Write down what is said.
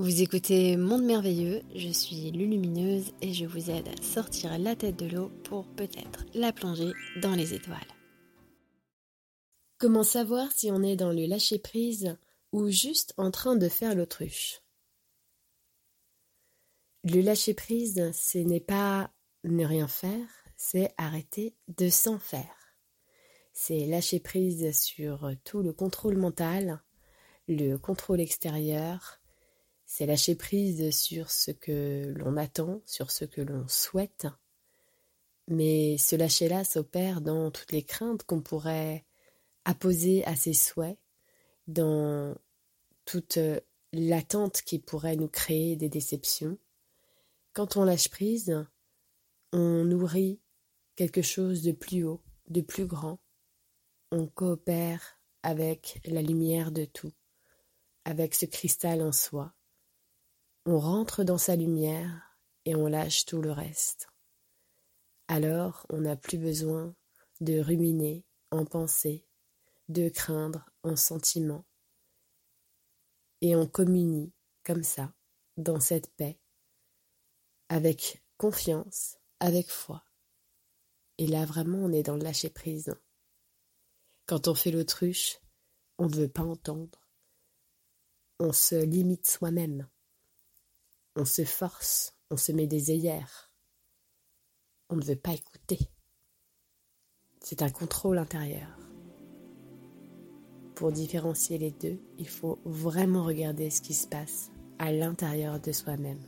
Vous écoutez Monde Merveilleux, je suis Lulumineuse et je vous aide à sortir la tête de l'eau pour peut-être la plonger dans les étoiles. Comment savoir si on est dans le lâcher-prise ou juste en train de faire l'autruche? Le lâcher-prise, ce n'est pas ne rien faire, c'est arrêter de s'en faire. C'est lâcher prise sur tout le contrôle mental, le contrôle extérieur, c'est lâcher prise sur ce que l'on attend, sur ce que l'on souhaite. Mais ce lâcher-là s'opère dans toutes les craintes qu'on pourrait apposer à ses souhaits, dans toute l'attente qui pourrait nous créer des déceptions. Quand on lâche prise, on nourrit quelque chose de plus haut, de plus grand. On coopère avec la lumière de tout, avec ce cristal en soi, on rentre dans sa lumière et on lâche tout le reste. Alors on n'a plus besoin de ruminer en pensée, de craindre en sentiment. Et on communie comme ça, dans cette paix, avec confiance, avec foi. Et là vraiment on est dans le lâcher prise. Quand on fait l'autruche, on ne veut pas entendre. On se limite soi-même. On se force, on se met des œillères. On ne veut pas écouter. C'est un contrôle intérieur. Pour différencier les deux, il faut vraiment regarder ce qui se passe à l'intérieur de soi-même.